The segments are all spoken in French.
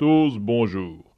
Tous bonjour.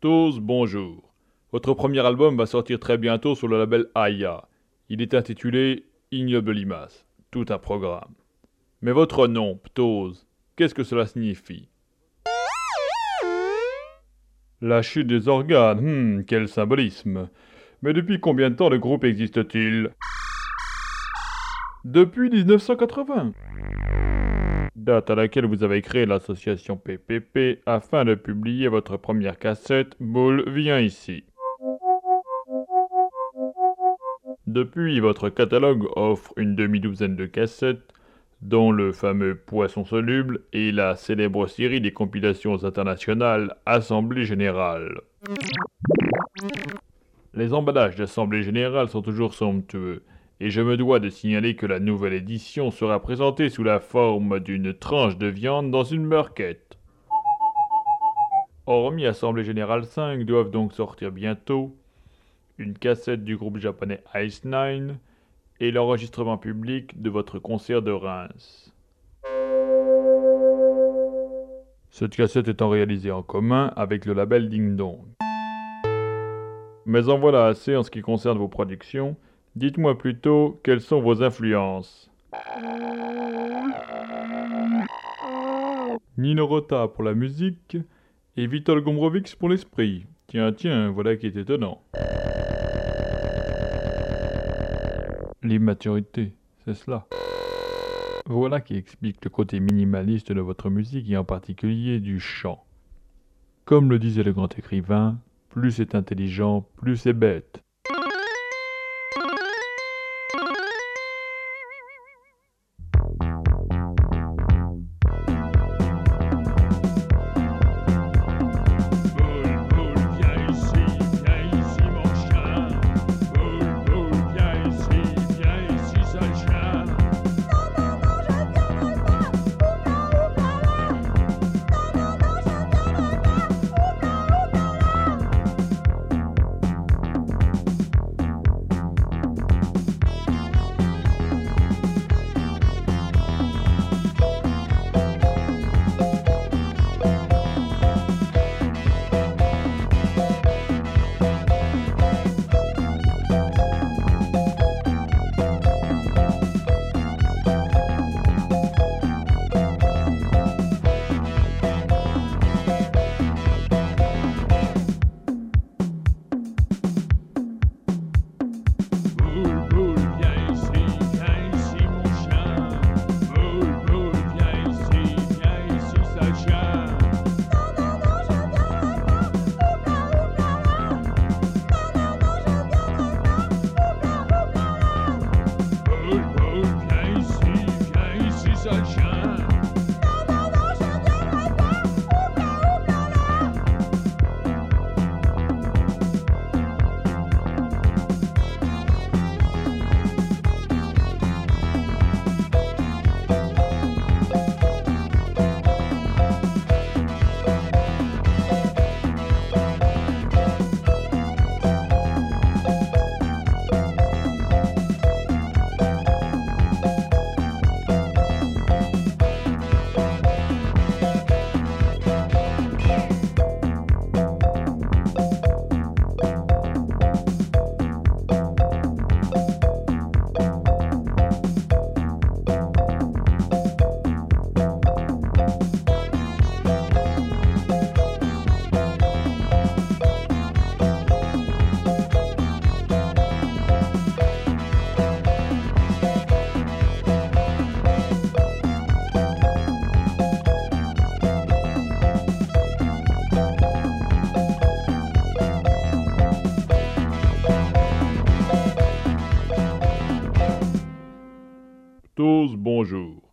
Tous bonjour. Votre premier album va sortir très bientôt sur le label Aya. Il est intitulé Ignoble Limace. Tout un programme. Mais votre nom, Ptose, qu'est-ce que cela signifie? La chute des organes, hmm, quel symbolisme. Mais depuis combien de temps le groupe existe-t-il? Depuis 1980 date à laquelle vous avez créé l'association PPP afin de publier votre première cassette Boule vient ici. Depuis, votre catalogue offre une demi-douzaine de cassettes, dont le fameux Poisson soluble et la célèbre série des compilations internationales Assemblée Générale. Les emballages d'Assemblée Générale sont toujours somptueux, et je me dois de signaler que la nouvelle édition sera présentée sous la forme d'une tranche de viande dans une meurquette. Hormis Assemblée Générale 5 doivent donc sortir bientôt une cassette du groupe japonais Ice Nine et l'enregistrement public de votre concert de Reims. Cette cassette étant réalisée en commun avec le label Ding Dong. Mais en voilà assez en ce qui concerne vos productions, Dites-moi plutôt quelles sont vos influences? Nino Rota pour la musique et Vitol Gombrowicz pour l'esprit. Tiens, tiens, voilà qui est étonnant. L'immaturité, c'est cela. Voilà qui explique le côté minimaliste de votre musique et en particulier du chant. Comme le disait le grand écrivain, plus c'est intelligent, plus c'est bête. Tous bonjour.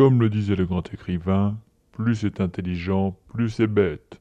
Comme le disait le grand écrivain, plus c'est intelligent, plus c'est bête.